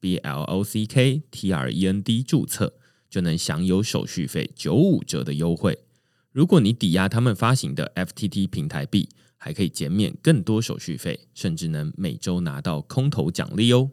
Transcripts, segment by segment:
B L O C K T R E N D 注册就能享有手续费九五折的优惠。如果你抵押他们发行的 F T T 平台币，还可以减免更多手续费，甚至能每周拿到空头奖励哦。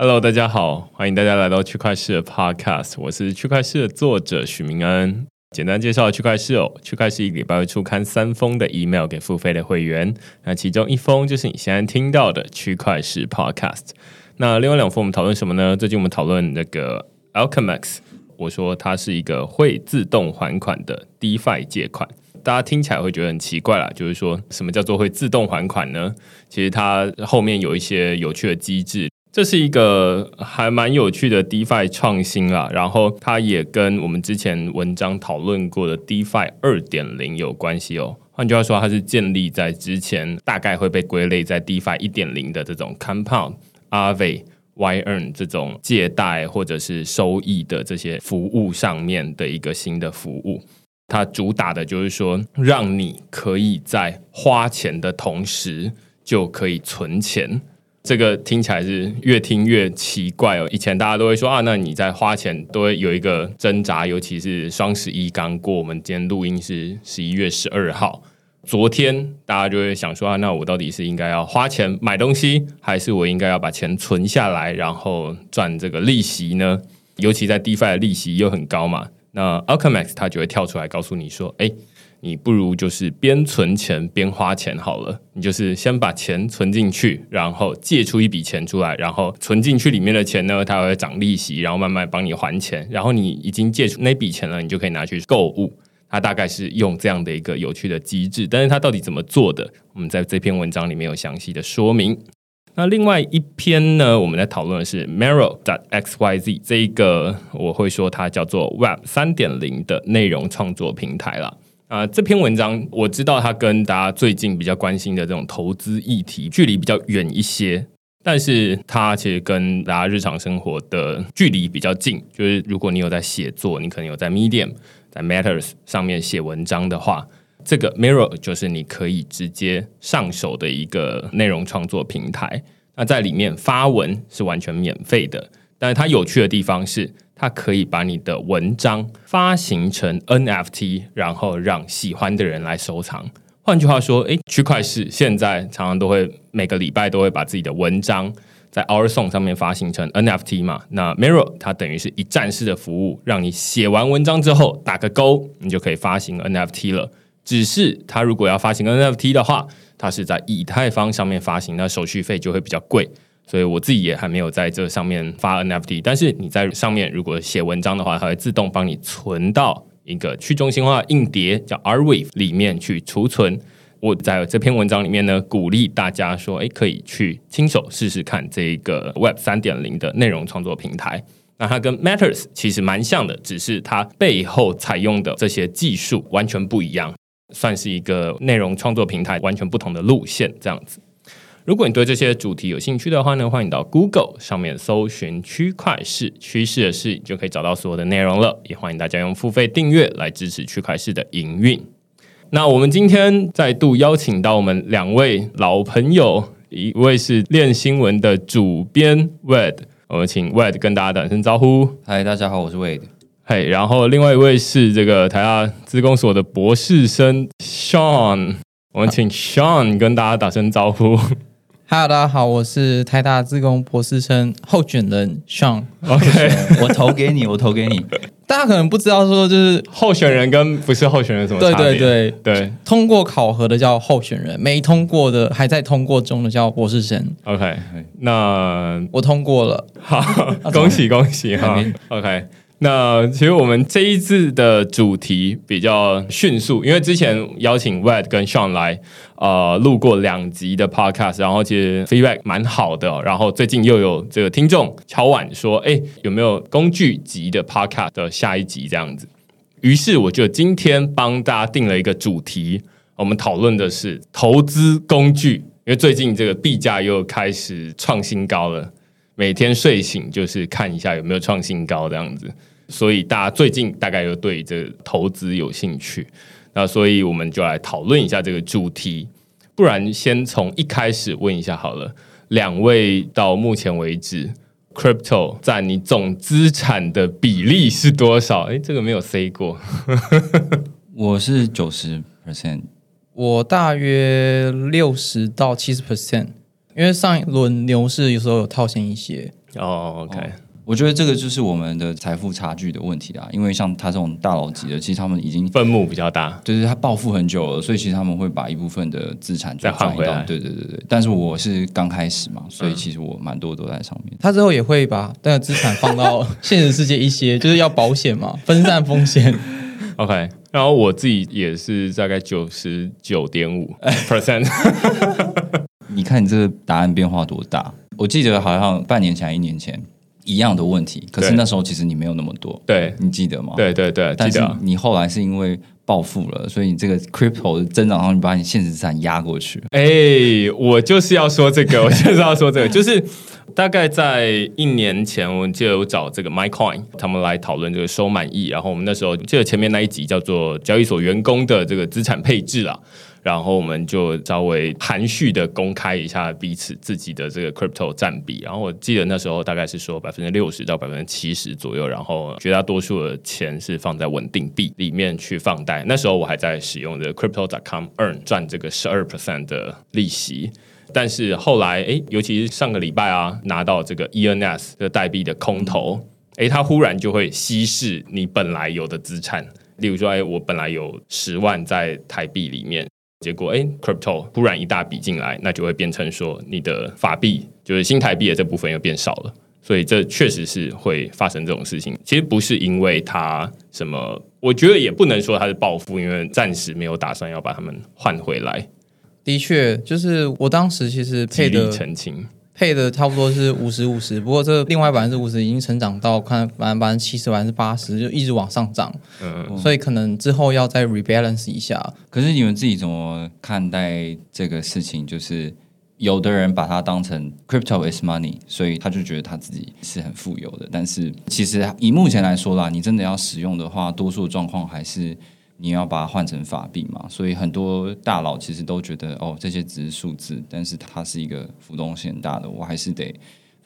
Hello，大家好，欢迎大家来到区块市的 Podcast，我是区块市的作者许明恩。简单介绍区块市哦，区块市一个礼拜会出刊三封的 email 给付费的会员，那其中一封就是你现在听到的区块市 podcast。那另外两封我们讨论什么呢？最近我们讨论那个 Alchemax，我说它是一个会自动还款的 DeFi 借款，大家听起来会觉得很奇怪啦，就是说什么叫做会自动还款呢？其实它后面有一些有趣的机制。这是一个还蛮有趣的 DeFi 创新啦，然后它也跟我们之前文章讨论过的 DeFi 二点零有关系哦。换句话说，它是建立在之前大概会被归类在 DeFi 一点零的这种 Compound、a v e Y Earn 这种借贷或者是收益的这些服务上面的一个新的服务。它主打的就是说，让你可以在花钱的同时就可以存钱。这个听起来是越听越奇怪哦。以前大家都会说啊，那你在花钱都会有一个挣扎，尤其是双十一刚过，我们今天录音是十一月十二号，昨天大家就会想说啊，那我到底是应该要花钱买东西，还是我应该要把钱存下来，然后赚这个利息呢？尤其在 DeFi 的利息又很高嘛，那 Alchemax 它就会跳出来告诉你说，哎。你不如就是边存钱边花钱好了。你就是先把钱存进去，然后借出一笔钱出来，然后存进去里面的钱呢，它会涨利息，然后慢慢帮你还钱。然后你已经借出那笔钱了，你就可以拿去购物。它大概是用这样的一个有趣的机制，但是它到底怎么做的，我们在这篇文章里面有详细的说明。那另外一篇呢，我们在讨论的是 Mero. dot x y z 这一个，我会说它叫做 Web 三点零的内容创作平台了。啊，这篇文章我知道它跟大家最近比较关心的这种投资议题距离比较远一些，但是它其实跟大家日常生活的距离比较近。就是如果你有在写作，你可能有在 Medium、在 Matters 上面写文章的话，这个 Mirror 就是你可以直接上手的一个内容创作平台。那在里面发文是完全免费的，但是它有趣的地方是。它可以把你的文章发行成 NFT，然后让喜欢的人来收藏。换句话说，诶，区块市现在常常都会每个礼拜都会把自己的文章在 Our Song 上面发行成 NFT 嘛。那 Mirror 它等于是一站式的服务，让你写完文章之后打个勾，你就可以发行 NFT 了。只是它如果要发行 NFT 的话，它是在以太坊上面发行，那手续费就会比较贵。所以我自己也还没有在这上面发 NFT，但是你在上面如果写文章的话，它会自动帮你存到一个去中心化硬碟叫 Arweave 里面去储存。我在这篇文章里面呢，鼓励大家说，哎，可以去亲手试试看这个 Web 三点零的内容创作平台。那它跟 Matters 其实蛮像的，只是它背后采用的这些技术完全不一样，算是一个内容创作平台完全不同的路线这样子。如果你对这些主题有兴趣的话呢，欢迎到 Google 上面搜寻“区块市趋势的事”，就可以找到所有的内容了。也欢迎大家用付费订阅来支持区块市的营运。那我们今天再度邀请到我们两位老朋友，一位是练新闻的主编 Wade，我们请 Wade 跟大家打声招呼。嗨，大家好，我是 Wade。嘿，然后另外一位是这个台大资工所的博士生 Sean，我们请 Sean 跟大家打声招呼。Hello，大家好，我是台大自工博士生候选人 Sean。OK，我投给你，我投给你。大家可能不知道，说就是候选人跟不是候选人什么对对对对，通过考核的叫候选人，没通过的还在通过中的叫博士生。OK，那我通过了，好，恭喜恭喜哈。OK，那其实我们这一次的主题比较迅速，因为之前邀请 Wed 跟 Sean 来呃录过两集的 Podcast，然后其实 feedback 蛮好的，然后最近又有这个听众敲碗说，哎，有没有工具级的 Podcast 的下一集这样子？于是我就今天帮大家定了一个主题，我们讨论的是投资工具，因为最近这个币价又开始创新高了。每天睡醒就是看一下有没有创新高这样子，所以大家最近大概又对这投资有兴趣，那所以我们就来讨论一下这个主题。不然先从一开始问一下好了，两位到目前为止，crypto 占你总资产的比例是多少？哎，这个没有 say 过。我是九十 percent，我大约六十到七十 percent。因为上一轮牛市有时候有套现一些哦，OK，我觉得这个就是我们的财富差距的问题啊。因为像他这种大佬级的，其实他们已经分母比较大，就是他暴富很久了，所以其实他们会把一部分的资产再换回来。对对对对，但是我是刚开始嘛，所以其实我蛮多都在上面。他之后也会把那个资产放到 现实世界一些，就是要保险嘛，分散风险。OK，然后我自己也是大概九十九点五 percent。你看你这个答案变化多大？我记得好像半年前、一年前一样的问题，可是那时候其实你没有那么多。对，你记得吗？对对对，但是你后来是因为暴富了，所以你这个 crypto 的增长后，你把你现实资产压过去。哎，我就是要说这个，我就是要说这个，就是大概在一年前，我就有找这个 MyCoin 他们来讨论这个收满意，然后我们那时候记得前面那一集叫做交易所员工的这个资产配置啊。然后我们就稍微含蓄的公开一下彼此自己的这个 crypto 占比。然后我记得那时候大概是说百分之六十到百分之七十左右。然后绝大多数的钱是放在稳定币里面去放贷。那时候我还在使用的 crypto.com earn 赚这个十二 percent 的利息。但是后来，哎，尤其是上个礼拜啊，拿到这个 ENS 的代币的空投，哎，它忽然就会稀释你本来有的资产。例如说，哎，我本来有十万在台币里面。结果，哎，crypto 忽然一大笔进来，那就会变成说你的法币就是新台币的这部分又变少了，所以这确实是会发生这种事情。其实不是因为它什么，我觉得也不能说它是暴富，因为暂时没有打算要把他们换回来。的确，就是我当时其实配的澄清。配的差不多是五十五十，不过这另外百分之五十已经成长到看百分百分之七十、百分之八十，就一直往上涨。嗯，所以可能之后要再 rebalance 一下。可是你们自己怎么看待这个事情？就是有的人把它当成 crypto is money，所以他就觉得他自己是很富有的。但是其实以目前来说啦，你真的要使用的话，多数状况还是。你要把它换成法币嘛？所以很多大佬其实都觉得，哦，这些只是数字，但是它是一个浮动性很大的，我还是得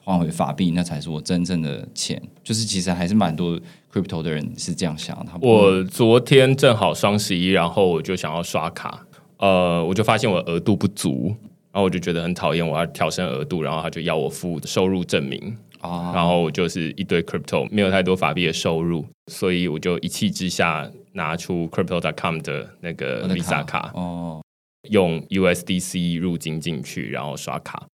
换回法币，那才是我真正的钱。就是其实还是蛮多 crypto 的人是这样想。他我昨天正好双十一，然后我就想要刷卡，呃，我就发现我额度不足，然后我就觉得很讨厌，我要调升额度，然后他就要我付收入证明啊，然后我就是一堆 crypto，没有太多法币的收入，所以我就一气之下。拿出 crypto.com 的那个 Visa 卡，哦，用 USDC 入金进去，然后刷卡。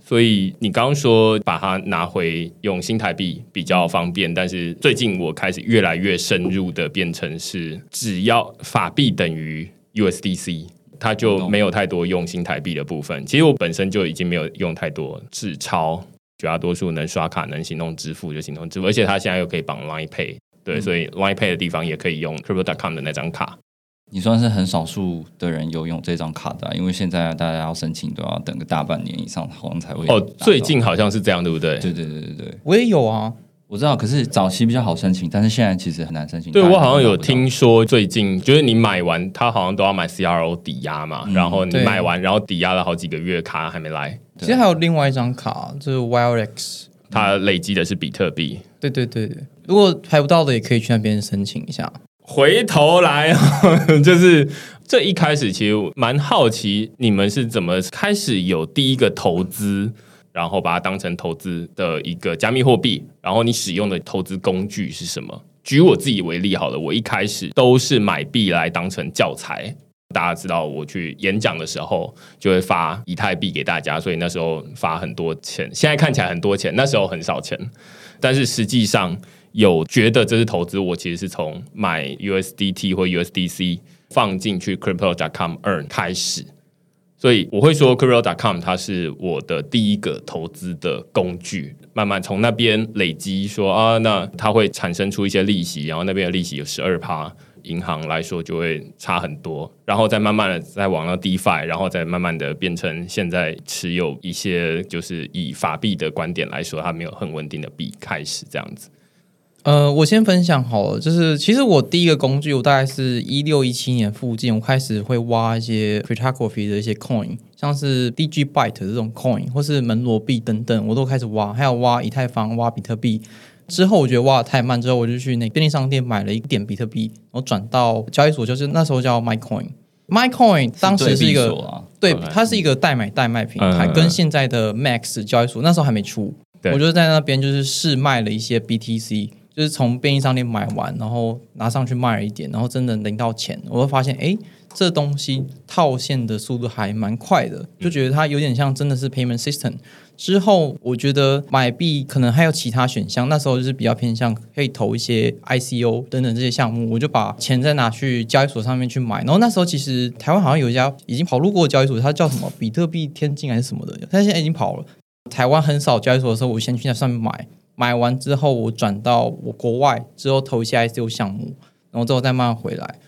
所以你刚刚说把它拿回用新台币比较方便，但是最近我开始越来越深入的变成是，只要法币等于 USDC，它就没有太多用新台币的部分。其实我本身就已经没有用太多纸钞，绝大多数能刷卡、能行动支付就行动支付，而且它现在又可以绑 Line Pay。对，所以 Line Pay 的地方也可以用 Crypto.com 的那张卡。你算是很少数的人有用这张卡的，因为现在大家要申请都要等个大半年以上，好像才会。哦，最近好像是这样，对不对？对对对对对，我也有啊，我知道。可是早期比较好申请，但是现在其实很难申请。对我好像有听说，最近就是你买完，他好像都要买 CRO 抵押嘛，然后你买完，然后抵押了好几个月，卡还没来。其实还有另外一张卡，就是 WildX，它累积的是比特币。对对对对。如果排不到的，也可以去那边申请一下。回头来，就是这一开始，其实蛮好奇你们是怎么开始有第一个投资，然后把它当成投资的一个加密货币，然后你使用的投资工具是什么？举我自己为例好了，我一开始都是买币来当成教材。大家知道，我去演讲的时候就会发以太币给大家，所以那时候发很多钱。现在看起来很多钱，那时候很少钱，但是实际上。有觉得这是投资，我其实是从买 USDT 或 USDC 放进去 Crypto.com earn 开始。所以我会说，Crypto.com 它是我的第一个投资的工具，慢慢从那边累积，说啊，那它会产生出一些利息，然后那边的利息有十二趴，银行来说就会差很多，然后再慢慢的再往到 DeFi，然后再慢慢的变成现在持有一些就是以法币的观点来说，它没有很稳定的币开始这样子。呃，我先分享好了，就是其实我第一个工具，我大概是一六一七年附近，我开始会挖一些 cryptography 的一些 coin，像是 DG Byte 这种 coin，或是门罗币等等，我都开始挖，还有挖以太坊、挖比特币。之后我觉得挖的太慢，之后我就去那便利商店买了一点比特币，然后转到交易所，就是那时候叫 MyCoin，MyCoin 当时是一个对，它是一个代买代卖平台，跟现在的 Max 交易所那时候还没出，我就在那边就是试卖了一些 BTC。就是从便利商店买完，然后拿上去卖了一点，然后真的领到钱，我会发现，哎，这东西套现的速度还蛮快的，就觉得它有点像真的是 payment system。之后我觉得买币可能还有其他选项，那时候就是比较偏向可以投一些 ICO 等等这些项目，我就把钱再拿去交易所上面去买。然后那时候其实台湾好像有一家已经跑路过交易所，它叫什么比特币天境还是什么的，它现在已经跑了。台湾很少交易所的时候，我先去那上面买。买完之后，我转到我国外之后投一些 ICO 项目，然后之后再慢慢回来。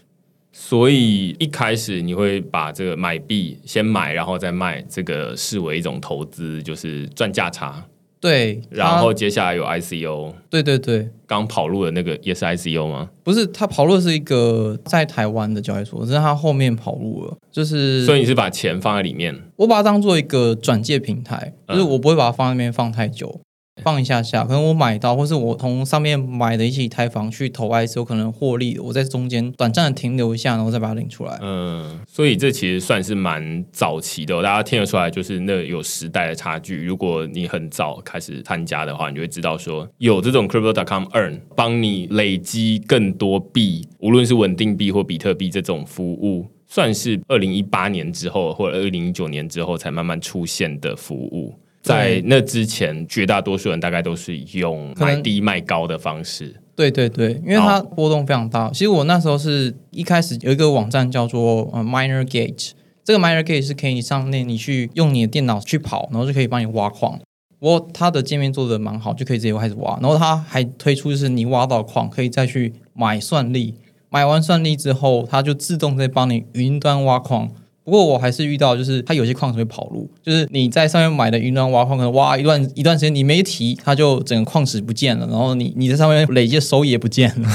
所以一开始你会把这个买币先买，然后再卖，这个视为一种投资，就是赚价差。对，然后接下来有 ICO。对对对，刚跑路的那个也是 ICO 吗？不是，他跑路是一个在台湾的交易所，只是他后面跑路了。就是所以你是把钱放在里面，我把它当做一个转借平台，就是我不会把它放在那边放太久。放一下下，可能我买到，或是我从上面买的一些台房去投 I C，有可能获利，我在中间短暂的停留一下，然后再把它领出来。嗯，所以这其实算是蛮早期的，大家听得出来，就是那有时代的差距。如果你很早开始参加的话，你就会知道说，有这种 Crypto.com Earn 帮你累积更多币，无论是稳定币或比特币这种服务，算是二零一八年之后或者二零一九年之后才慢慢出现的服务。在那之前，绝大多数人大概都是用买低卖高的方式。对对对，因为它波动非常大。其实我那时候是一开始有一个网站叫做呃 Miner Gate，这个 Miner Gate 是可以上面你去用你的电脑去跑，然后就可以帮你挖矿。不过它的界面做的蛮好，就可以直接开始挖。然后它还推出就是你挖到矿可以再去买算力，买完算力之后，它就自动在帮你云端挖矿。不过我还是遇到，就是它有些矿石会跑路，就是你在上面买的云端挖矿，可能挖一段一段时间你没提，它就整个矿石不见了，然后你你在上面累积的 收益也不见了。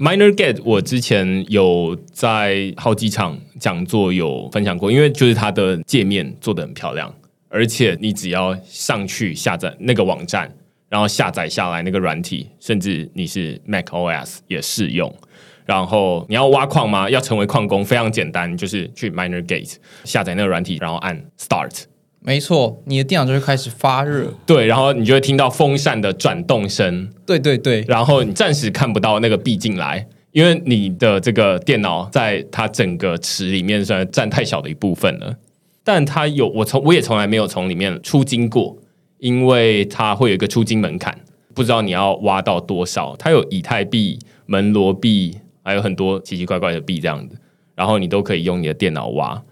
Miner Get 我之前有在好几场讲座有分享过，因为就是它的界面做的很漂亮，而且你只要上去下载那个网站，然后下载下来那个软体，甚至你是 Mac OS 也适用。然后你要挖矿吗？要成为矿工非常简单，就是去 Miner Gate 下载那个软体，然后按 Start。没错，你的电脑就会开始发热。对，然后你就会听到风扇的转动声。对对对。然后你暂时看不到那个币进来，因为你的这个电脑在它整个池里面算占太小的一部分了。但它有，我从我也从来没有从里面出金过，因为它会有一个出金门槛，不知道你要挖到多少。它有以太币、门罗币。还有很多奇奇怪怪的币这样子，然后你都可以用你的电脑挖，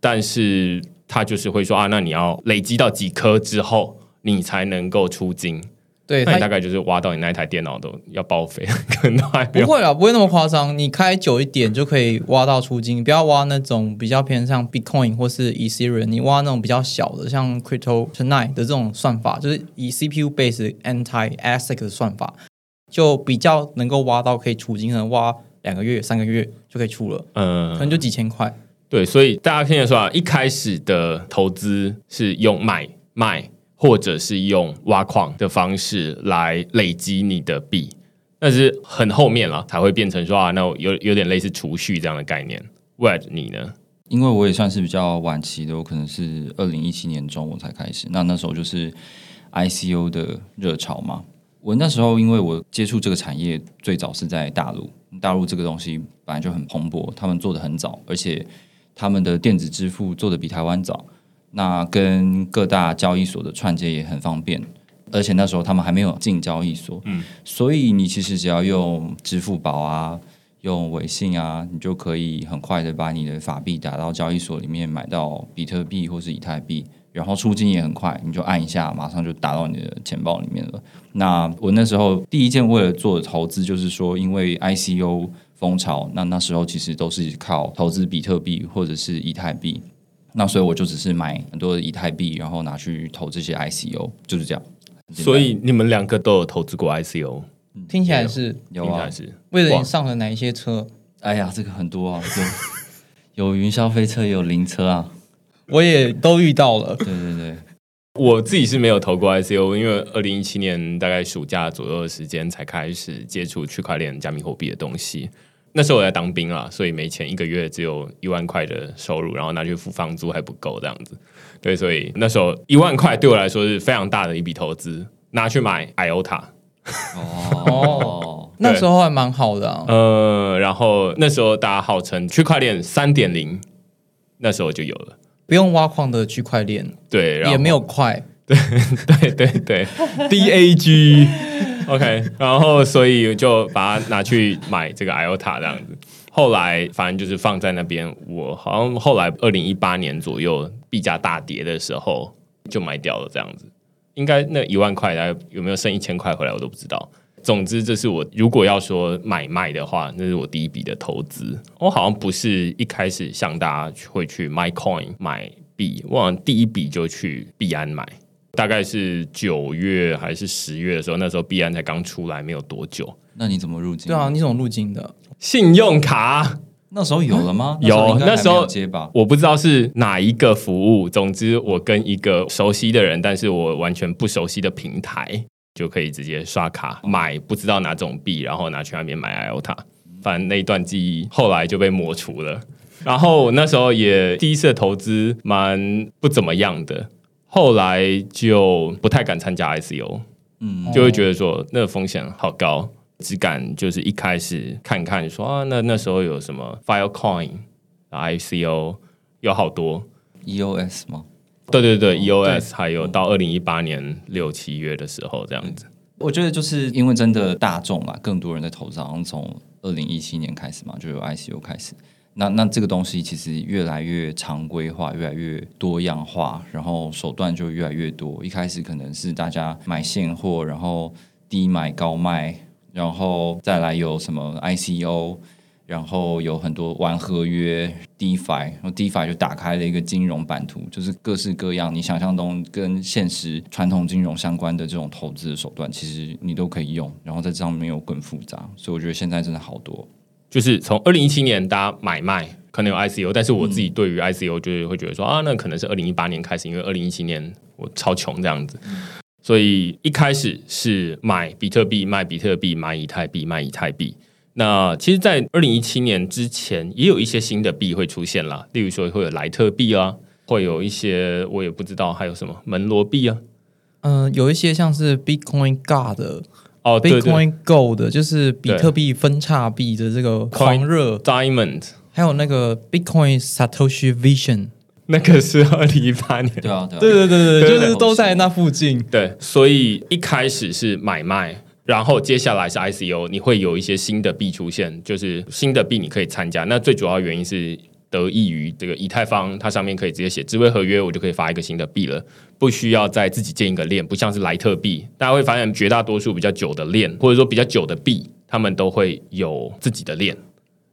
但是他就是会说啊，那你要累积到几颗之后，你才能够出金。对，那大概就是挖到你那一台电脑都要报废，可能还不会啊，不会那么夸张。你开久一点就可以挖到出金，不要挖那种比较偏向 Bitcoin 或是 Ethereum，你挖那种比较小的，像 Crypto Tonight 的这种算法，就是以 CPU base anti ASIC 的算法，就比较能够挖到可以出金，可能挖。两个月、三个月就可以出了，嗯，可能就几千块。对，所以大家听得说啊，一开始的投资是用买卖，或者是用挖矿的方式来累积你的币，但是很后面了才会变成说啊，那有有点类似储蓄这样的概念。Wed，你呢？因为我也算是比较晚期的，我可能是二零一七年中我才开始，那那时候就是 ICO 的热潮嘛。我那时候因为我接触这个产业最早是在大陆。大陆这个东西本来就很蓬勃，他们做的很早，而且他们的电子支付做的比台湾早。那跟各大交易所的串接也很方便。而且那时候他们还没有进交易所，嗯，所以你其实只要用支付宝啊。用微信啊，你就可以很快的把你的法币打到交易所里面，买到比特币或是以太币，然后出金也很快，你就按一下，马上就打到你的钱包里面了。那我那时候第一件为了做投资，就是说因为 ICO 风潮，那那时候其实都是靠投资比特币或者是以太币，那所以我就只是买很多的以太币，然后拿去投这些 ICO，就是这样。所以你们两个都有投资过 ICO。听起来是有啊，是为了你上了哪一些车？哎呀，这个很多啊，有 有云霄飞车，有灵车啊，我也都遇到了。对对对，我自己是没有投过 ICO，因为二零一七年大概暑假左右的时间才开始接触区块链、加密货币的东西。那时候我在当兵啊，所以没钱，一个月只有一万块的收入，然后拿去付房租还不够这样子。对，所以那时候一万块对我来说是非常大的一笔投资，拿去买 IOTA。哦，那时候还蛮好的。呃，然后那时候大家号称区块链三点零，那时候就有了，不用挖矿的区块链，对，也没有快，对对对对，DAG，OK，然后所以就把它拿去买这个 IOTA 这样子。后来反正就是放在那边，我好像后来二零一八年左右币价大跌的时候就卖掉了这样子。应该那一万块，大概有没有剩一千块回来，我都不知道。总之，这是我如果要说买卖的话，那是我第一笔的投资。我好像不是一开始像大家会去 My Coin 买币，我好像第一笔就去币安买，大概是九月还是十月的时候，那时候币安才刚出来没有多久。那你怎么入境？对啊，你怎么入境的？信用卡。那时候有了吗？有，那时候接吧，我不知道是哪一个服务。总之，我跟一个熟悉的人，但是我完全不熟悉的平台，就可以直接刷卡买不知道哪种币，然后拿去那边买 IOTA。反正那一段记忆后来就被抹除了。然后那时候也第一次投资蛮不怎么样的，后来就不太敢参加 ICO，嗯，就会觉得说那个风险好高。只敢就是一开始看看说啊，那那时候有什么 Filecoin、ICO 有好多 EOS 吗？对对对，EOS 还有到二零一八年六七月的时候这样子。我觉得就是因为真的大众嘛，更多人在投资，从二零一七年开始嘛，就有 ICO 开始。那那这个东西其实越来越常规化，越来越多样化，然后手段就越来越多。一开始可能是大家买现货，然后低买高卖。然后再来有什么 ICO，然后有很多玩合约 DeFi，然后 DeFi 就打开了一个金融版图，就是各式各样你想象中跟现实传统金融相关的这种投资的手段，其实你都可以用。然后在这上面又更复杂，所以我觉得现在真的好多。就是从二零一七年大家买卖可能有 ICO，但是我自己对于 ICO 就是会觉得说啊，那可能是二零一八年开始，因为二零一七年我超穷这样子。所以一开始是买比特币卖比特币，买以太币卖以太币。那其实，在二零一七年之前，也有一些新的币会出现啦，例如说会有莱特币啊，会有一些我也不知道还有什么门罗币啊。嗯，有一些像是 Bitcoin God 哦，Bitcoin Gold 就是比特币分叉币的这个狂热。Diamond，还有那个 Bitcoin Satoshi Vision。那个是二零一八年，对啊，对对对对，就是都在那附近。对，所以一开始是买卖，然后接下来是 ICO，你会有一些新的币出现，就是新的币你可以参加。那最主要原因是得益于这个以太坊，它上面可以直接写智慧合约，我就可以发一个新的币了，不需要再自己建一个链，不像是莱特币。大家会发现，绝大多数比较久的链，或者说比较久的币，他们都会有自己的链。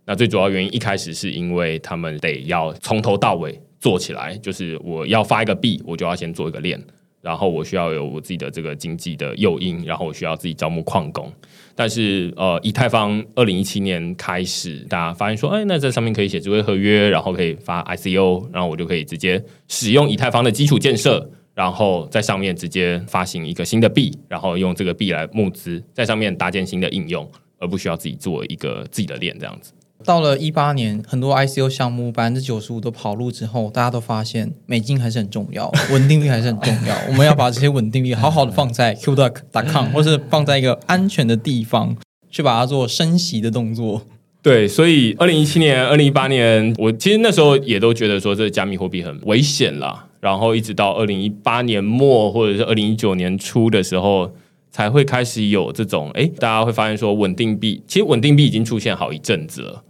那最主要原因一开始是因为他们得要从头到尾。做起来就是我要发一个币，我就要先做一个链，然后我需要有我自己的这个经济的诱因，然后我需要自己招募矿工。但是呃，以太坊二零一七年开始，大家发现说，哎，那这上面可以写智慧合约，然后可以发 ICO，然后我就可以直接使用以太坊的基础建设，然后在上面直接发行一个新的币，然后用这个币来募资，在上面搭建新的应用，而不需要自己做一个自己的链这样子。到了一八年，很多 ICO 项目百分之九十五都跑路之后，大家都发现美金还是很重要，稳定率还是很重要。我们要把这些稳定率好好的放在 QDuck.com，或是放在一个安全的地方，去把它做升息的动作。对，所以二零一七年、二零一八年，我其实那时候也都觉得说，这加密货币很危险啦。然后一直到二零一八年末或者是二零一九年初的时候，才会开始有这种，哎，大家会发现说稳定币，其实稳定币已经出现好一阵子了。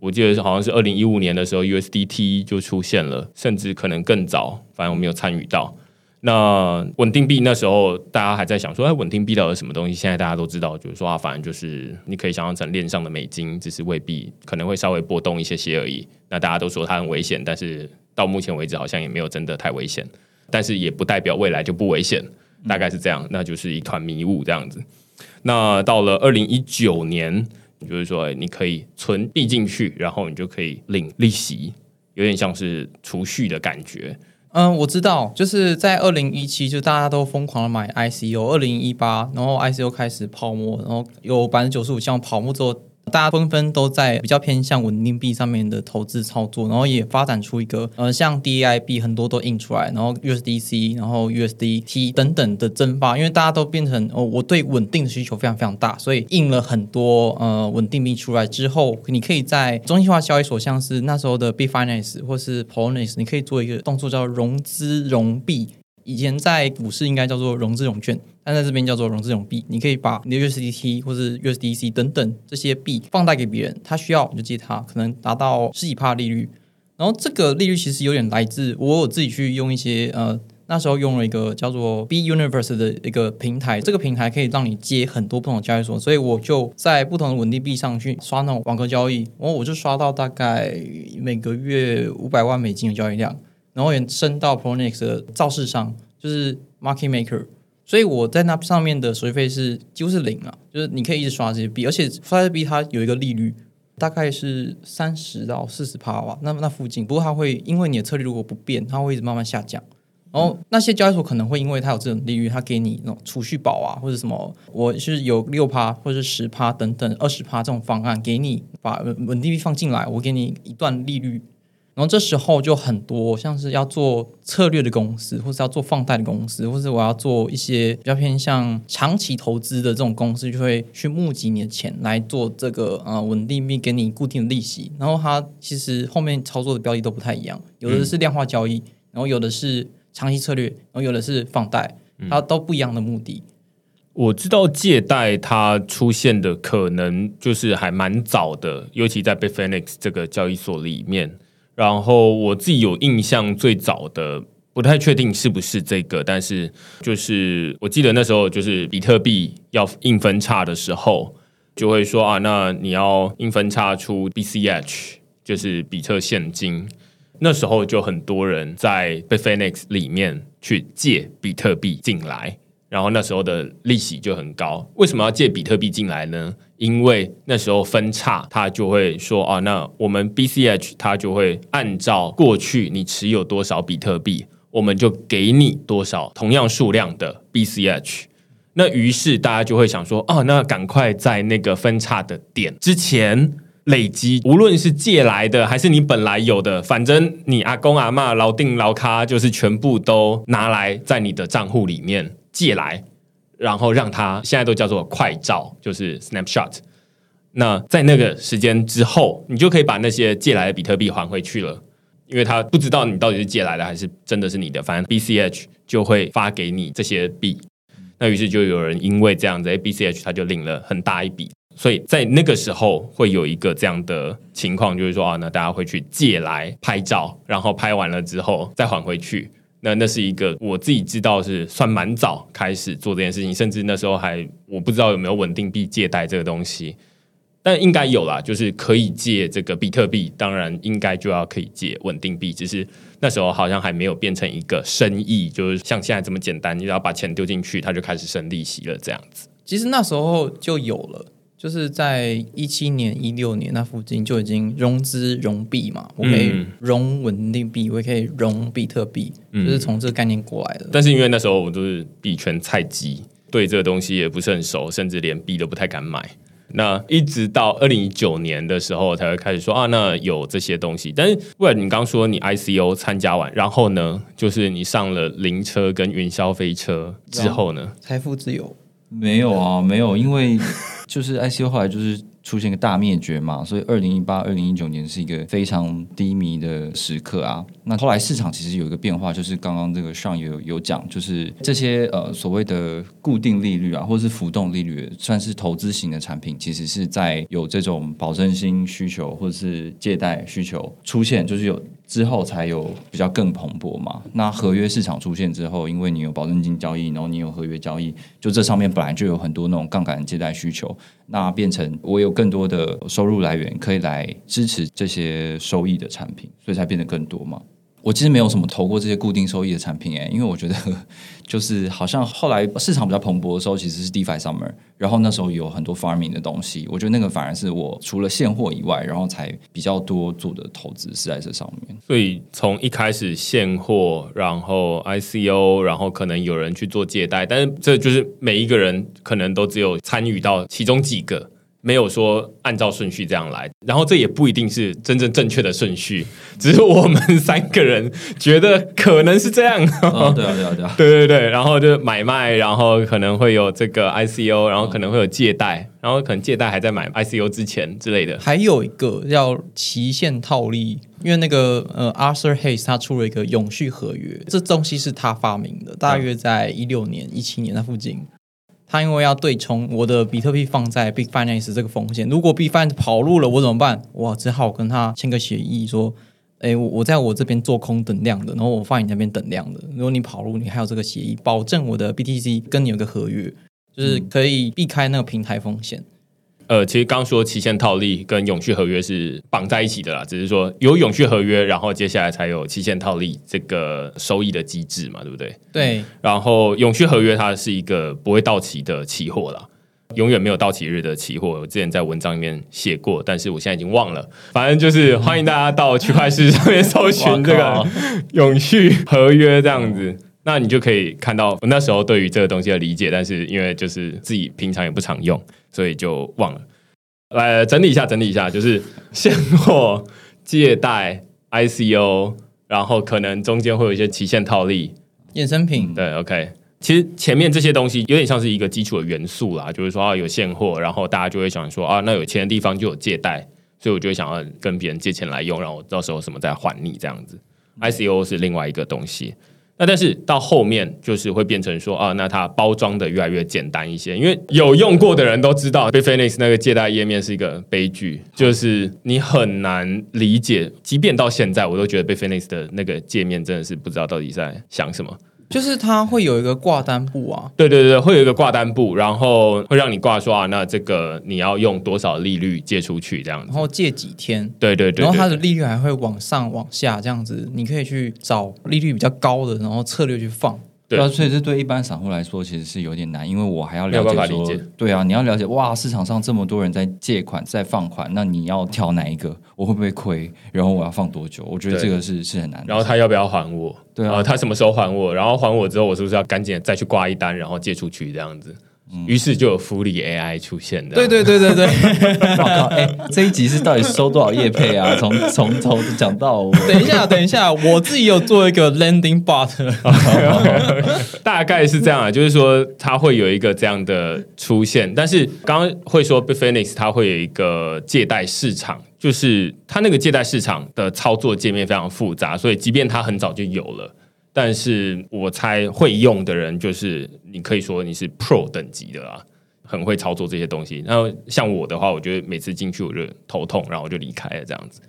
我记得好像是二零一五年的时候，USDT 就出现了，甚至可能更早，反正我没有参与到。那稳定币那时候大家还在想说，哎，稳定币到底是什么东西？现在大家都知道，就是说啊，反正就是你可以想象成链上的美金，只是未必可能会稍微波动一些些而已。那大家都说它很危险，但是到目前为止好像也没有真的太危险，但是也不代表未来就不危险，大概是这样。那就是一团迷雾这样子。那到了二零一九年，就是说你可以存币进去，然后你就可以领利息，有点像是储蓄的感觉。嗯，我知道，就是在二零一七，就大家都疯狂的买 ICO，二零一八，然后 ICO 开始泡沫，然后有百分之九十五像泡沫之后。大家纷纷都在比较偏向稳定币上面的投资操作，然后也发展出一个呃，像 D A I B 很多都印出来，然后 USDC，然后 USDT 等等的蒸发，因为大家都变成哦，我对稳定的需求非常非常大，所以印了很多呃稳定币出来之后，你可以在中心化交易所，像是那时候的 Bitfinex 或是 Poloniex，你可以做一个动作叫融资融币。以前在股市应该叫做融资融券，但在这边叫做融资融币。你可以把你的 USDT 或是 USDC 等等这些币放贷给别人，他需要你就借他，可能达到十几帕利率。然后这个利率其实有点来自我有自己去用一些呃那时候用了一个叫做 B Universe 的一个平台，这个平台可以让你接很多不同的交易所，所以我就在不同的稳定币上去刷那种网格交易，然后我就刷到大概每个月五百万美金的交易量。然后也升到 Pronix 的造市上，就是 Market Maker，所以我在那上面的手续费是几乎是零啊，就是你可以一直刷这些币，而且刷这些币它有一个利率，大概是三十到四十帕吧，那那附近。不过它会因为你的策略如果不变，它会一直慢慢下降。然后那些交易所可能会因为它有这种利率，它给你那种储蓄宝啊，或者什么，我是有六趴或者是十趴等等二十趴这种方案，给你把稳定币放进来，我给你一段利率。然后这时候就很多，像是要做策略的公司，或是要做放贷的公司，或是我要做一些比较偏向长期投资的这种公司，就会去募集你的钱来做这个呃稳定币，给你固定的利息。然后它其实后面操作的标的都不太一样，有的是量化交易，然后有的是长期策略，然后有的是放贷，它都不一样的目的。我知道借贷它出现的可能就是还蛮早的，尤其在 Bitfinex 这个交易所里面。然后我自己有印象，最早的不太确定是不是这个，但是就是我记得那时候就是比特币要硬分叉的时候，就会说啊，那你要硬分叉出 BCH，就是比特现金。那时候就很多人在 b i f i n e x 里面去借比特币进来。然后那时候的利息就很高，为什么要借比特币进来呢？因为那时候分叉，他就会说啊，那我们 BCH 它就会按照过去你持有多少比特币，我们就给你多少同样数量的 BCH。那于是大家就会想说，哦，那赶快在那个分叉的点之前累积，无论是借来的还是你本来有的，反正你阿公阿妈老定老卡，就是全部都拿来在你的账户里面。借来，然后让他现在都叫做快照，就是 snapshot。那在那个时间之后，你就可以把那些借来的比特币还回去了，因为他不知道你到底是借来的还是真的是你的，反正 BCH 就会发给你这些币。那于是就有人因为这样子，BCH 他就领了很大一笔。所以在那个时候会有一个这样的情况，就是说啊，那大家会去借来拍照，然后拍完了之后再还回去。那那是一个我自己知道是算蛮早开始做这件事情，甚至那时候还我不知道有没有稳定币借贷这个东西，但应该有啦，就是可以借这个比特币，当然应该就要可以借稳定币，只是那时候好像还没有变成一个生意，就是像现在这么简单，你只要把钱丢进去，它就开始生利息了这样子。其实那时候就有了。就是在一七年、一六年那附近就已经融资融币嘛，我可以融稳定币，我也可以融比特币，就是从这个概念过来的。但是因为那时候我都是币圈菜鸡，对这个东西也不是很熟，甚至连币都不太敢买。那一直到二零一九年的时候才会开始说啊，那有这些东西。但是为了你刚说你 ICO 参加完，然后呢，就是你上了灵车跟云霄飞车之后呢，财富自由。没有啊，没有，因为就是 ICO 后来就是出现个大灭绝嘛，所以二零一八、二零一九年是一个非常低迷的时刻啊。那后来市场其实有一个变化，就是刚刚这个上也有有讲，就是这些呃所谓的固定利率啊，或者是浮动利率，算是投资型的产品，其实是在有这种保证金需求或者是借贷需求出现，就是有之后才有比较更蓬勃嘛。那合约市场出现之后，因为你有保证金交易，然后你有合约交易，就这上面本来就有很多那种杠杆借贷需求，那变成我有更多的收入来源可以来支持这些收益的产品，所以才变得更多嘛。我其实没有什么投过这些固定收益的产品诶，因为我觉得 就是好像后来市场比较蓬勃的时候，其实是 DeFi Summer，然后那时候有很多 farming 的东西，我觉得那个反而是我除了现货以外，然后才比较多做的投资是在这上面。所以从一开始现货，然后 ICO，然后可能有人去做借贷，但是这就是每一个人可能都只有参与到其中几个。没有说按照顺序这样来，然后这也不一定是真正正确的顺序，只是我们三个人觉得可能是这样。哦，对啊，对啊，对啊，对对对，然后就买卖，然后可能会有这个 ICO，然后可能会有借贷，然后可能借贷还在买 ICO 之前之类的。还有一个叫期限套利，因为那个呃 Arthur Hayes 他出了一个永续合约，这东西是他发明的，大约在一六年、一七年那附近。他因为要对冲我的比特币放在 Big Finance 这个风险，如果 Big Finance 跑路了，我怎么办？我只好跟他签个协议，说，哎，我我在我这边做空等量的，然后我放你那边等量的。如果你跑路，你还有这个协议，保证我的 BTC 跟你有个合约，就是可以避开那个平台风险。呃，其实刚说期限套利跟永续合约是绑在一起的啦，只是说有永续合约，然后接下来才有期限套利这个收益的机制嘛，对不对？对。然后永续合约它是一个不会到期的期货啦，永远没有到期日的期货。我之前在文章里面写过，但是我现在已经忘了。反正就是欢迎大家到区块市上面搜寻这个永续合约这样子，那你就可以看到我那时候对于这个东西的理解。但是因为就是自己平常也不常用。所以就忘了，来整理一下，整理一下，就是现货、借贷、ICO，然后可能中间会有一些期限套利、衍生品。对，OK，其实前面这些东西有点像是一个基础的元素啦，就是说啊，有现货，然后大家就会想说啊，那有钱的地方就有借贷，所以我就会想要跟别人借钱来用，然后到时候什么再还你这样子。ICO 是另外一个东西。那但是到后面就是会变成说啊，那它包装的越来越简单一些，因为有用过的人都知道 b i f i n i x 那个借贷页面是一个悲剧，就是你很难理解，即便到现在我都觉得 b i f i n i x 的那个界面真的是不知道到底在想什么。就是它会有一个挂单簿啊，对对对，会有一个挂单簿，然后会让你挂说啊，那这个你要用多少利率借出去这样子，然后借几天，对对对，然后它的利率还会往上往下这样子，你可以去找利率比较高的，然后策略去放。对啊，所以这对一般散户来说其实是有点难，因为我还要了解说，对啊，你要了解哇，市场上这么多人在借款在放款，那你要挑哪一个？我会不会亏？然后我要放多久？我觉得这个是是很难。然后他要不要还我？对啊，他什么时候还我？然后还我之后，我是不是要赶紧再去挂一单，然后借出去这样子？于是就有福利 AI 出现的。对对对对对，我靠！哎，这一集是到底收多少叶配啊？从从头讲到。等一下，等一下，我自己有做一个 landing bot，大概是这样啊，就是说它会有一个这样的出现。但是刚刚会说 b i f i n i x 它会有一个借贷市场，就是它那个借贷市场的操作界面非常复杂，所以即便它很早就有了。但是我猜会用的人，就是你可以说你是 Pro 等级的啦，很会操作这些东西。然后像我的话，我觉得每次进去我就头痛，然后我就离开了这样子。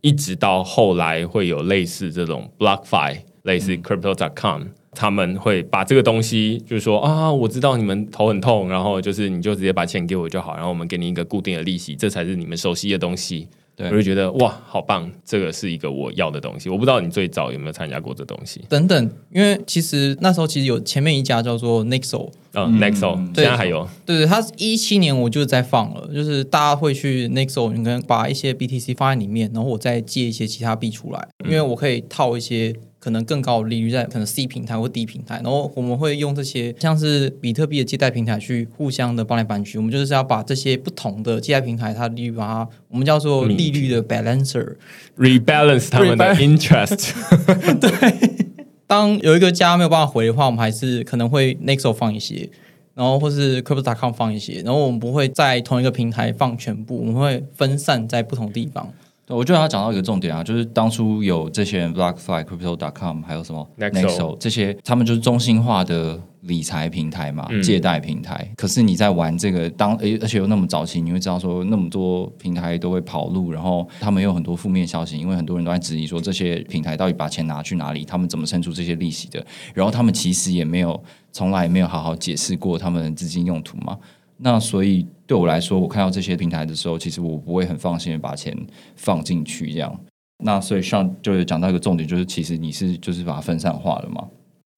一直到后来会有类似这种 BlockFi、类似 Crypto.com，他们会把这个东西就是说啊，我知道你们头很痛，然后就是你就直接把钱给我就好，然后我们给你一个固定的利息，这才是你们熟悉的东西。我就觉得哇，好棒！这个是一个我要的东西。我不知道你最早有没有参加过这东西。等等，因为其实那时候其实有前面一家叫做 Nexo，嗯，Nexo，现在还有。对对，它一七年我就在放了，就是大家会去 Nexo，你可能把一些 BTC 放在里面，然后我再借一些其他币出来，因为我可以套一些。可能更高的利率在可能 C 平台或 D 平台，然后我们会用这些像是比特币的借贷平台去互相的搬来搬去。我们就是要把这些不同的借贷平台它利率把它我们叫做利率的 balancer，rebalance 他们的 interest。对，当有一个家没有办法回的话，我们还是可能会 Nexo 放一些，然后或是 Crypto.com 放一些，然后我们不会在同一个平台放全部，我们会分散在不同地方。对我觉得他讲到一个重点啊，就是当初有这些人 BlockFi、Crypto.com，还有什么 Nexo 这些，他们就是中心化的理财平台嘛，嗯借贷平台。可是你在玩这个，当而而且又那么早期，你会知道说那么多平台都会跑路，然后他们有很多负面消息，因为很多人都在质疑说这些平台到底把钱拿去哪里，他们怎么生出这些利息的？然后他们其实也没有从来没有好好解释过他们的资金用途嘛。那所以对我来说，我看到这些平台的时候，其实我不会很放心的把钱放进去这样。那所以上就是讲到一个重点，就是其实你是就是把它分散化了嘛。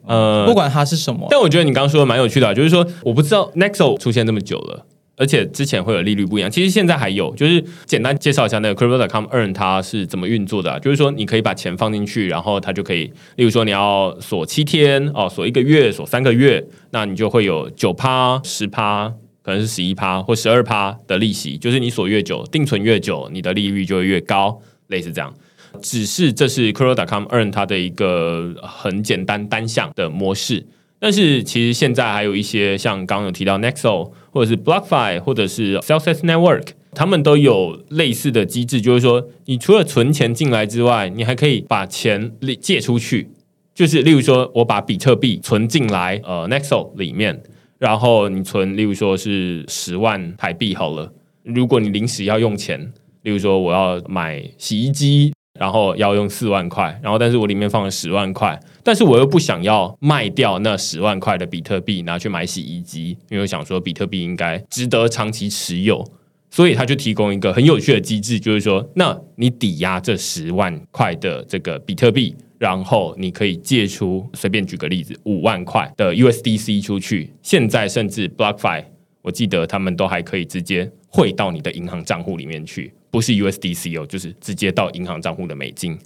呃，不管它是什么，但我觉得你刚刚说的蛮有趣的啊、就是说我不知道 Nexo 出现这么久了。而且之前会有利率不一样，其实现在还有，就是简单介绍一下那个 Crypto.com Earn 它是怎么运作的、啊，就是说你可以把钱放进去，然后它就可以，例如说你要锁七天哦，锁一个月，锁三个月，那你就会有九趴、十趴，可能是十一趴或十二趴的利息，就是你锁越久，定存越久，你的利率就会越高，类似这样。只是这是 Crypto.com Earn 它的一个很简单单向的模式，但是其实现在还有一些像刚刚有提到 Nexo 或者是 BlockFi 或者是 Celsius Network，他们都有类似的机制，就是说你除了存钱进来之外，你还可以把钱借出去，就是例如说我把比特币存进来呃 Nexo 里面，然后你存例如说是十万台币好了，如果你临时要用钱，例如说我要买洗衣机。然后要用四万块，然后但是我里面放了十万块，但是我又不想要卖掉那十万块的比特币拿去买洗衣机，因为我想说比特币应该值得长期持有，所以他就提供一个很有趣的机制，就是说，那你抵押这十万块的这个比特币，然后你可以借出，随便举个例子，五万块的 USDC 出去，现在甚至 BlockFi，我记得他们都还可以直接汇到你的银行账户里面去。不是 USDC 哦，就是直接到银行账户的美金，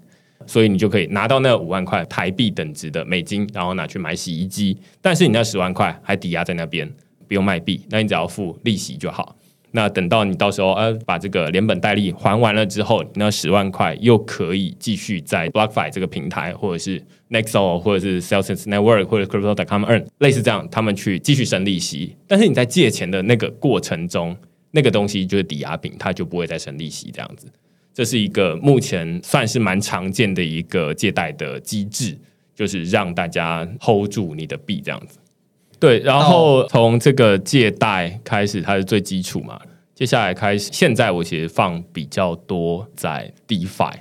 所以你就可以拿到那五万块台币等值的美金，然后拿去买洗衣机。但是你那十万块还抵押在那边，不用卖币，那你只要付利息就好。那等到你到时候呃把这个连本带利还完了之后，那十万块又可以继续在 BlockFi 这个平台，或者是 Nexo，或者是 Celsius Network，或者 Crypto.com earn 类似这样，他们去继续生利息。但是你在借钱的那个过程中，那个东西就是抵押品，它就不会再生利息，这样子。这是一个目前算是蛮常见的一个借贷的机制，就是让大家 hold 住你的币这样子。对，然后从这个借贷开始，它是最基础嘛。接下来开始，现在我其实放比较多在 DeFi。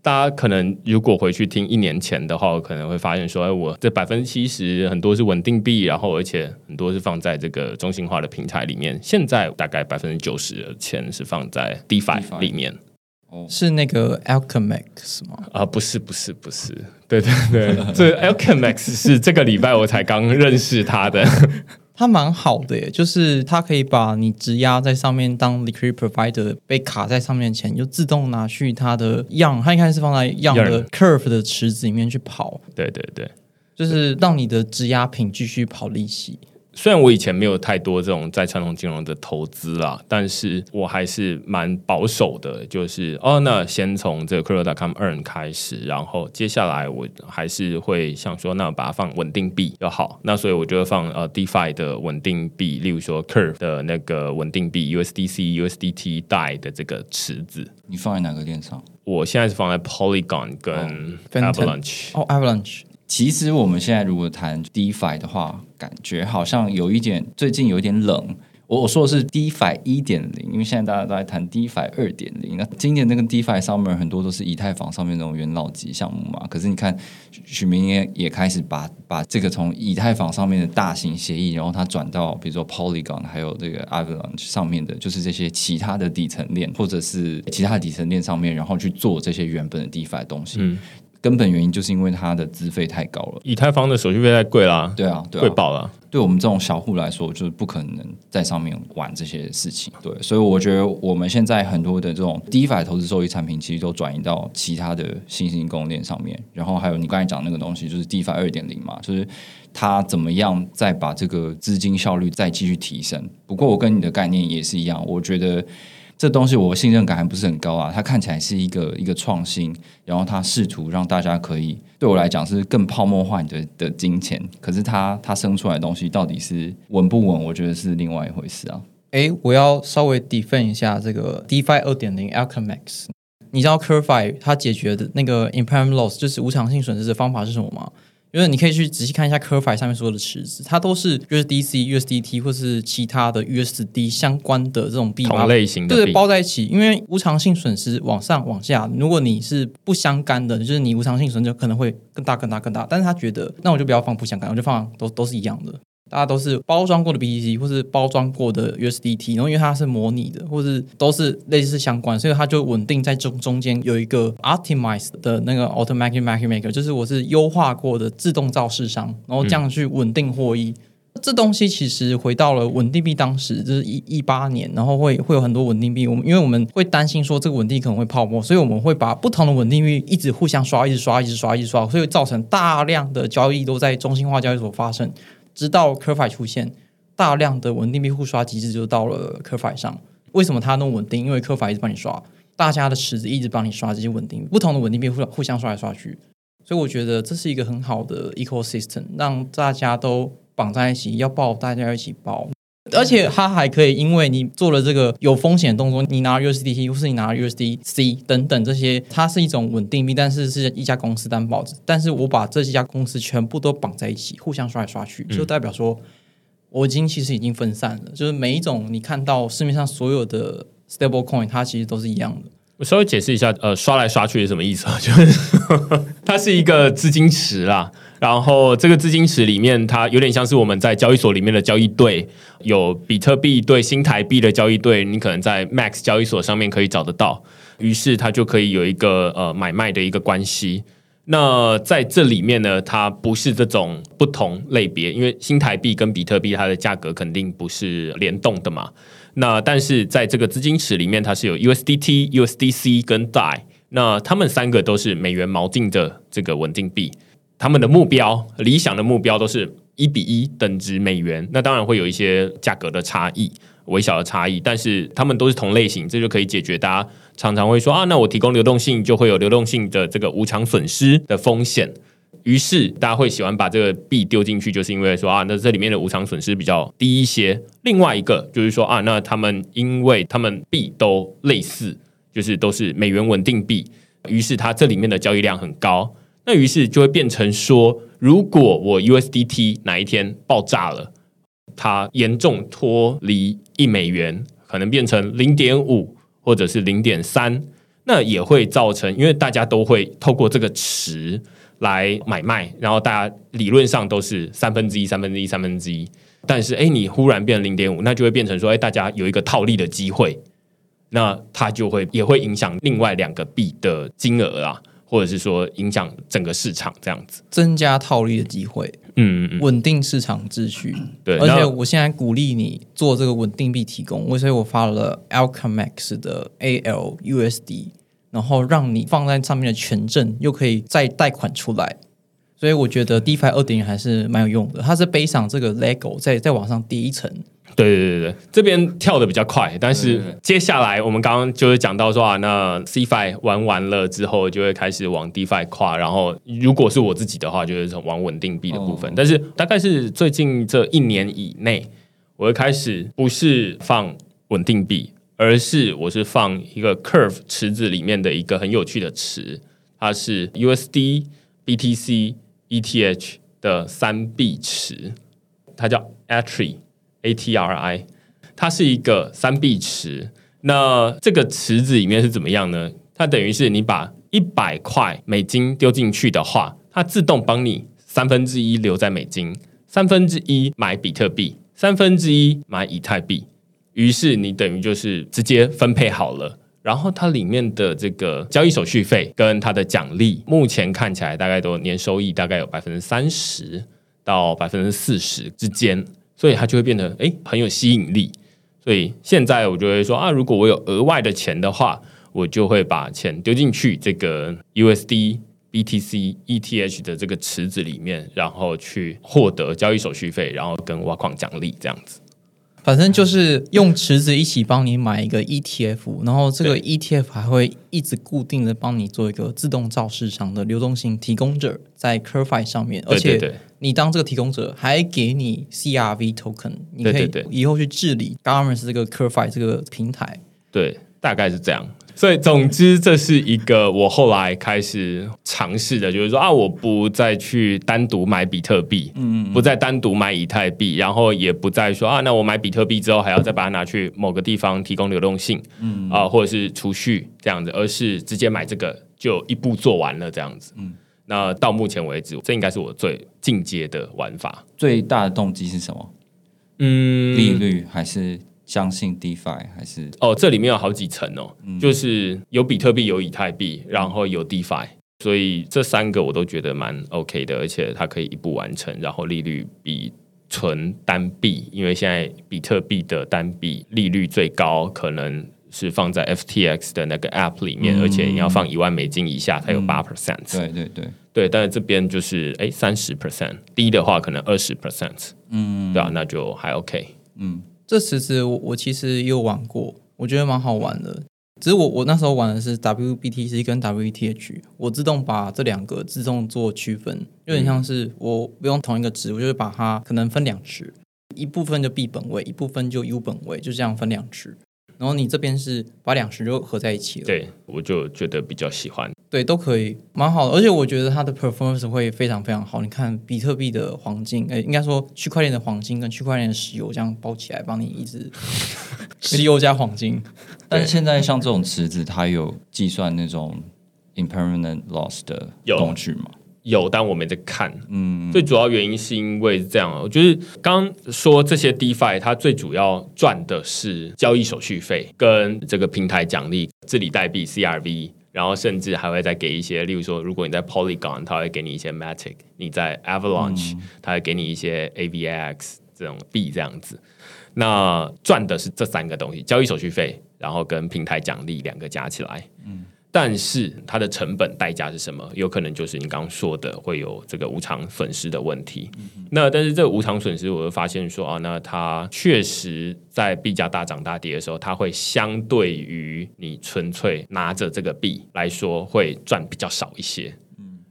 大家可能如果回去听一年前的话，可能会发现说，哎，我这百分之七十很多是稳定币，然后而且很多是放在这个中心化的平台里面。现在大概百分之九十的钱是放在 DeFi 里面。哦是那个 Alchemax 吗？啊，不是，不是，不是，对对对，这 Alchemax 是这个礼拜我才刚认识他的。它蛮好的耶，就是它可以把你质押在上面当 liquidity provider 被卡在上面的钱，就自动拿去它的样，它应该是放在样的 curve 的池子里面去跑，对对对，就是让你的质押品继续跑利息。虽然我以前没有太多这种在传统金融的投资啦，但是我还是蛮保守的，就是哦，那先从这个 Crypto.com earn 开始，然后接下来我还是会想说，那把它放稳定币就好。那所以我就会放呃 DeFi 的稳定币，例如说 Curve 的那个稳定币 USDC、USDT 带的这个池子。你放在哪个链上？我现在是放在 Polygon 跟 Avalanche。哦，Avalanche，其实我们现在如果谈 DeFi 的话，感觉好像有一点最近有一点冷。我我说的是 DeFi 一点零，因为现在大家都在谈 DeFi 二点零。那今年那个 DeFi Summer 很多都是以太坊上面那种元老级项目嘛。可是你看，许明也也开始把把这个从以太坊上面的大型协议，然后它转到比如说 Polygon 还有这个 Avalanche 上面的，就是这些其他的底层链或者是其他底层链上面，然后去做这些原本的 DeFi 的东西。根本原因就是因为它的资费太高了。以太坊的手续费太贵啦，对啊，对啊，贵爆了。对我们这种小户来说，就是不可能在上面玩这些事情。对，所以我觉得我们现在很多的这种 DeFi 投资收益产品，其实都转移到其他的新兴供应链上面。然后还有你刚才讲那个东西，就是 DeFi 二点零嘛，就是它怎么样再把这个资金效率再继续提升。不过我跟你的概念也是一样，我觉得这东西我信任感还不是很高啊。它看起来是一个一个创新，然后它试图让大家可以对我来讲是更泡沫化你的的金钱，可是它它生出来的东西到底是稳不稳？我觉得是另外一回事啊。哎，我要稍微 defend 一下这个 DeFi 二点零 Alchemax。你知道 Curve 它解决的那个 impairment loss 就是无偿性损失的方法是什么吗？因为你可以去仔细看一下 Curve 上面所有的池子，它都是 USDC、USDT 或是其他的 USD 相关的这种币同类型的对包在一起。因为无偿性损失往上往下，如果你是不相干的，就是你无偿性损失可能会更大、更大、更大。但是他觉得，那我就不要放不相干，我就放都都是一样的。大家都是包装过的 BTC 或是包装过的 USDT，然后因为它是模拟的，或是都是类似相关，所以它就稳定在中中间有一个 optimized 的那个 automatic market maker，就是我是优化过的自动造市商，然后这样去稳定获益。这东西其实回到了稳定币当时，就是一一八年，然后会会有很多稳定币。我们因为我们会担心说这个稳定可能会泡沫，所以我们会把不同的稳定币一直互相刷，一直刷，一直刷，一直刷，所以造成大量的交易都在中心化交易所发生。直到 Curve 出现，大量的稳定币互刷机制就到了 Curve 上。为什么它那么稳定？因为 Curve 一直帮你刷，大家的池子一直帮你刷这些稳定不同的稳定币互互相刷来刷去。所以我觉得这是一个很好的 ecosystem，让大家都绑在一起，要抱大家一起抱。而且它还可以，因为你做了这个有风险的动作，你拿 USDT 或是你拿 USDC 等等这些，它是一种稳定币，但是是一家公司担保。但是我把这几家公司全部都绑在一起，互相刷来刷去，就代表说我已经其实已经分散了。就是每一种你看到市面上所有的 stable coin，它其实都是一样的。我稍微解释一下，呃，刷来刷去是什么意思啊？就是它是一个资金池啦，然后这个资金池里面，它有点像是我们在交易所里面的交易对，有比特币对新台币的交易对，你可能在 Max 交易所上面可以找得到，于是它就可以有一个呃买卖的一个关系。那在这里面呢，它不是这种不同类别，因为新台币跟比特币它的价格肯定不是联动的嘛。那但是在这个资金池里面，它是有 USDT、USDC 跟 DAI，那他们三个都是美元锚定的这个稳定币，他们的目标理想的目标都是一比一等值美元。那当然会有一些价格的差异，微小的差异，但是他们都是同类型，这就可以解决大家常常会说啊，那我提供流动性就会有流动性的这个无偿损失的风险。于是大家会喜欢把这个币丢进去，就是因为说啊，那这里面的无偿损失比较低一些。另外一个就是说啊，那他们因为他们币都类似，就是都是美元稳定币，于是它这里面的交易量很高。那于是就会变成说，如果我 USDT 哪一天爆炸了，它严重脱离一美元，可能变成零点五或者是零点三，那也会造成，因为大家都会透过这个池。来买卖，然后大家理论上都是三分之一、三分之一、三分之一，但是哎，你忽然变零点五，那就会变成说，哎，大家有一个套利的机会，那它就会也会影响另外两个币的金额啊，或者是说影响整个市场这样子，增加套利的机会，嗯嗯，稳定市场秩序。对，而且我现在鼓励你做这个稳定币提供，所以我发了 Alchemax 的 ALUSD，然后让你放在上面的权证又可以再贷款出来。所以我觉得 DeFi 二点零还是蛮有用的，它是背上这个 Lego 再再往上叠一层。对对对对，这边跳的比较快，但是接下来我们刚刚就是讲到说啊，那 CFI 玩完了之后，就会开始往 DeFi 跨，然后如果是我自己的话，就是从往稳定币的部分。哦但是大概是最近这一年以内，我会开始不是放稳定币，而是我是放一个 Curve 池子里面的一个很有趣的池，它是 USD、BTC、ETH 的三币池，它叫 Atri。A T R I，A T R I，它是一个三币池。那这个池子里面是怎么样呢？它等于是你把一百块美金丢进去的话，它自动帮你三分之一留在美金，三分之一买比特币，三分之一买以太币。于是你等于就是直接分配好了。然后它里面的这个交易手续费跟它的奖励，目前看起来大概都年收益大概有百分之三十到百分之四十之间。所以它就会变得诶很有吸引力。所以现在我就会说啊，如果我有额外的钱的话，我就会把钱丢进去这个 USD、BTC、ETH 的这个池子里面，然后去获得交易手续费，然后跟挖矿奖励这样子。反正就是用池子一起帮你买一个 ETF，然后这个 ETF 还会一直固定的帮你做一个自动造市场的流动性提供者，在 Curve 上面，而且你当这个提供者还给你 CRV token，你可以以后去治理 Governance 这个 Curve 这个平台。对，大概是这样。所以，总之，这是一个我后来开始尝试的，就是说啊，我不再去单独买比特币，嗯，不再单独买以太币，然后也不再说啊，那我买比特币之后还要再把它拿去某个地方提供流动性，嗯啊，或者是储蓄这样子，而是直接买这个就一步做完了这样子，嗯。那到目前为止，这应该是我最进阶的玩法。最大的动机是什么？嗯，利率还是相信 DeFi 还是？哦，这里面有好几层哦，就是有比特币、有以太币，然后有 DeFi，所以这三个我都觉得蛮 OK 的，而且它可以一步完成，然后利率比纯单币，因为现在比特币的单币利率最高，可能是放在 FTX 的那个 App 里面，而且你要放一万美金以下才有八 percent，对对对，对，但是这边就是哎三十 percent，低的话可能二十 percent，嗯，对啊，那就还 OK。这池子我我其实也有玩过，我觉得蛮好玩的。只是我我那时候玩的是 WBTC 跟 WETH，我自动把这两个自动做区分，有点像是我不用同一个值，我就会把它可能分两池，一部分就 B 本位，一部分就 U 本位，就这样分两池。然后你这边是把两池就合在一起了，对，我就觉得比较喜欢。对，都可以，蛮好的。而且我觉得它的 performance 会非常非常好。你看比特币的黄金，诶，应该说区块链的黄金跟区块链的石油这样包起来，帮你一直 石油加黄金。但是现在像这种池子，它有计算那种 impermanent loss 的工具吗？有，但我没在看。嗯，最主要原因是因为是这样哦，就是刚刚说这些 DeFi，它最主要赚的是交易手续费跟这个平台奖励、治理代币 CRV，然后甚至还会再给一些，例如说，如果你在 Polygon，它会给你一些 Matic；你在 Avalanche，、它会给你一些 AVX 这种币这样子。那赚的是这三个东西：交易手续费，然后跟平台奖励两个加起来。但是它的成本代价是什么？有可能就是你刚刚说的会有这个无偿损失的问题。那但是这个无偿损失，我会发现说啊，那它确实在币价大涨大跌的时候，它会相对于你纯粹拿着这个币来说，会赚比较少一些。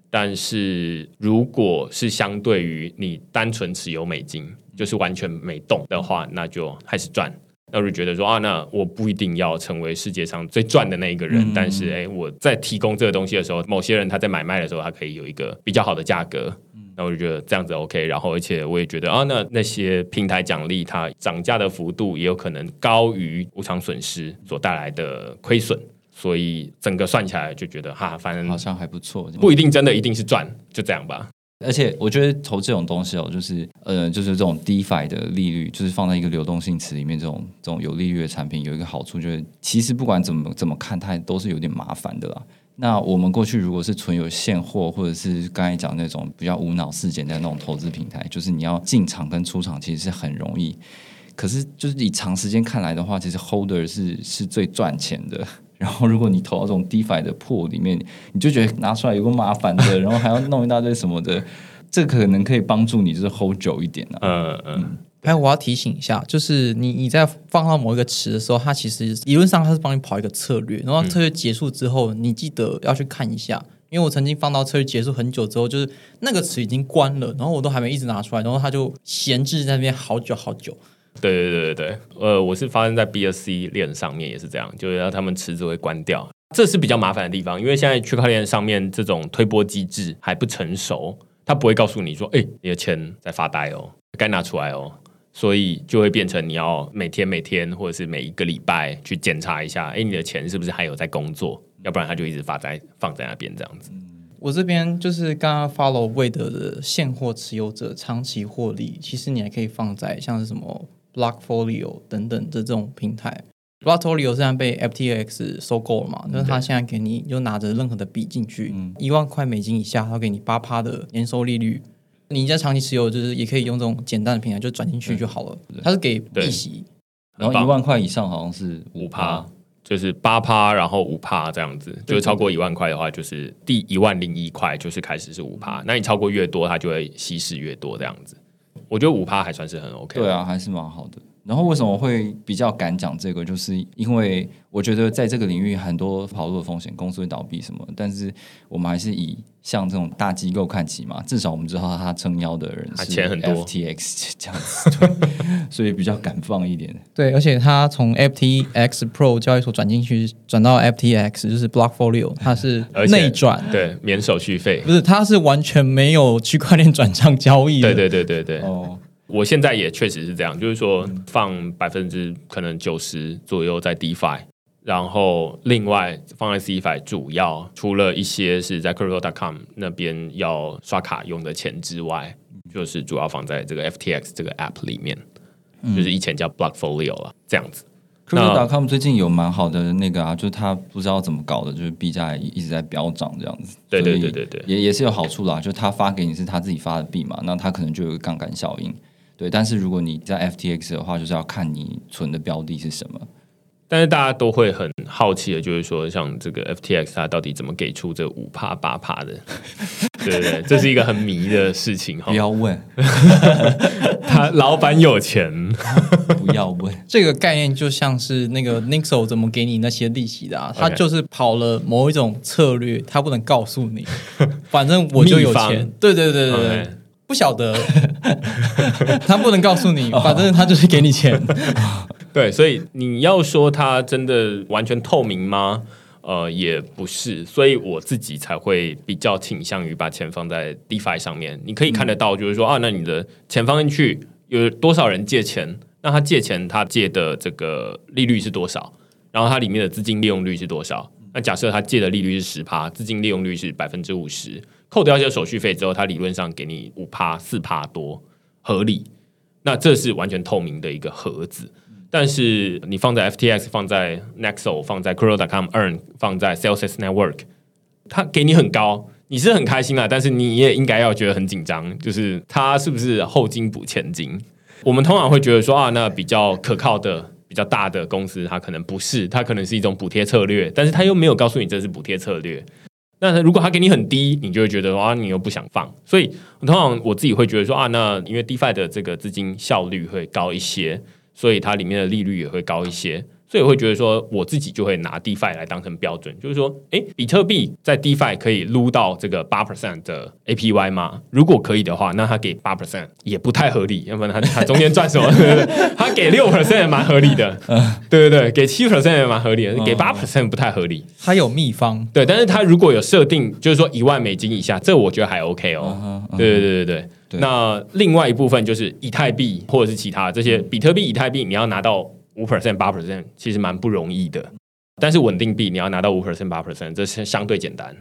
但是如果是相对于你单纯持有美金，就是完全没动的话，那就还是赚。那我就觉得说啊，那我不一定要成为世界上最赚的那一个人，但是哎，我在提供这个东西的时候，某些人他在买卖的时候，他可以有一个比较好的价格。那我就觉得这样子 OK，然后而且我也觉得啊，那那些平台奖励它涨价的幅度也有可能高于无偿损失所带来的亏损，所以整个算起来就觉得哈，反正好像还不错，不一定真的一定是赚，就这样吧。而且我觉得投这种东西哦，就是呃，就是这种 DeFi 的利率，就是放在一个流动性池里面，这种这种有利率的产品，有一个好处就是，其实不管怎么怎么看，它都是有点麻烦的啦。那我们过去如果是存有现货，或者是刚才讲那种比较无脑事件的那种投资平台，就是你要进场跟出场其实是很容易。可是就是以长时间看来的话，其实 Holder 是是最赚钱的。然后如果你投到这种 DeFi 的破里面，你就觉得拿出来有个麻烦的，然后还要弄一大堆什么的，这可能可以帮助你就是 hold 久一点啊。嗯嗯，还有我要提醒一下，就是你你在放到某一个池的时候，它其实理论上它是帮你跑一个策略，然后策略结束之后，你记得要去看一下。因为我曾经放到策略结束很久之后，就是那个池已经关了，然后我都还没一直拿出来，然后它就闲置在那边好久好久。对对对对对，呃，我是发生在 BSC 链上面也是这样，就是让他们池子会关掉，这是比较麻烦的地方，因为现在区块链上面这种推波机制还不成熟，它不会告诉你说，哎，你的钱在发呆哦，该拿出来哦，所以就会变成你要每天每天或者是每一个礼拜去检查一下，哎，你的钱是不是还有在工作，要不然它就一直发在放在那边这样子。我这边就是刚刚 follow 魏德的现货持有者长期获利，其实你还可以放在像是什么 Blockfolio 等等的这种平台。Blockfolio 现在被 FTX 收购了嘛？就是他现在给你就拿着任何的币进去，一万块美金以下，他给你八趴的年收利率。你在长期持有，就是也可以用这种简单的平台，就转进去就好了。它是给利息，然后一万块以上好像是五趴，就是八趴，然后五趴这样子。就是超过一万块的话，就是第一万零一块就是开始是五趴。那你超过越多，它就会稀释越多这样子。我觉得五趴还算是很 OK。对啊，还是蛮好的。然后为什么会比较敢讲这个？就是因为我觉得在这个领域很多跑路的风险，公司会倒闭什么，但是我们还是以像这种大机构看齐嘛，至少我们知道他撑腰的人他是钱很多 FTX 这样子，对，所以比较敢放一点。对，而且他从 FTX Pro 交易所转进去，转到 FTX 就是 Blockfolio，它是内转，对，免手续费不。是，它是完全没有区块链转账交易的。对对对对对，哦，我现在也确实是这样，就是说放百分之可能九十左右在 DeFi，然后另外放在 CFI 主要除了一些是在 Crypto.com 那边要刷卡用的钱之外，就是主要放在这个 FTX 这个 App 里面，就是以前叫 Blockfolio 了，这样子。Crypto.com 最近有蛮好的那个啊，就是他不知道怎么搞的，就是币价一直在飙涨这样子。对对对对对也也是有好处啦，就他发给你是他自己发的币嘛，那他可能就有个杠杆效应。对，但是如果你在 FTX 的话，就是要看你存的标的是什么。但是大家都会很好奇的，就是说，像这个 FTX 它到底怎么给出这五帕八帕的？对对对，这是一个很迷的事情哈不。要问，他老板有钱，不要问。这个概念就像是那个 Nixo 怎么给你那些利息的啊，他就是跑了某一种策略，他不能告诉你，反正我就有钱。对对对对对不晓得，他不能告诉你，反正他就是给你钱。对，所以你要说他真的完全透明吗？呃，也不是，所以我自己才会比较倾向于把钱放在 DeFi 上面。你可以看得到，就是说、啊，那你的钱放进去，有多少人借钱？那他借钱，他借的这个利率是多少？然后它里面的资金利用率是多少？那假设他借的利率是十趴，资金利用率是百分之五十，扣掉一些手续费之后，它理论上给你五趴、四趴多，合理。那这是完全透明的一个盒子。但是你放在 FTX、放在 Nexo、放在 Crypto.com、Earn、放在 Sales Network，它给你很高，你是很开心啊，但是你也应该要觉得很紧张，就是它是不是后金补前金？我们通常会觉得说啊，那比较可靠的、比较大的公司，它可能不是，它可能是一种补贴策略，但是它又没有告诉你这是补贴策略。那如果他给你很低，你就会觉得啊，你又不想放。所以通常我自己会觉得说啊，那因为 DeFi 的这个资金效率会高一些，所以它里面的利率也会高一些。所以我会觉得说，我自己就会拿 DeFi 来当成标准，就是说，诶，比特币在 DeFi 可以撸到这个八 percent 的 APY 吗？如果可以的话，那他给八 percent 也不太合理，要不然他他中间赚什么？对对对，它给六 percent 也蛮合理的，对对对，给七 percent 也蛮合理的，给八 percent 不太合理。他有秘方，对，但是他如果有设定，就是说一万美金以下，这我觉得还 OK 哦。对对对。对那另外一部分就是以太币或者是其他这些比特币、以太币，你要拿到五 percent、八 percent，其实蛮不容易的。但是稳定币你要拿到五 percent、八 percent，这是相对简单。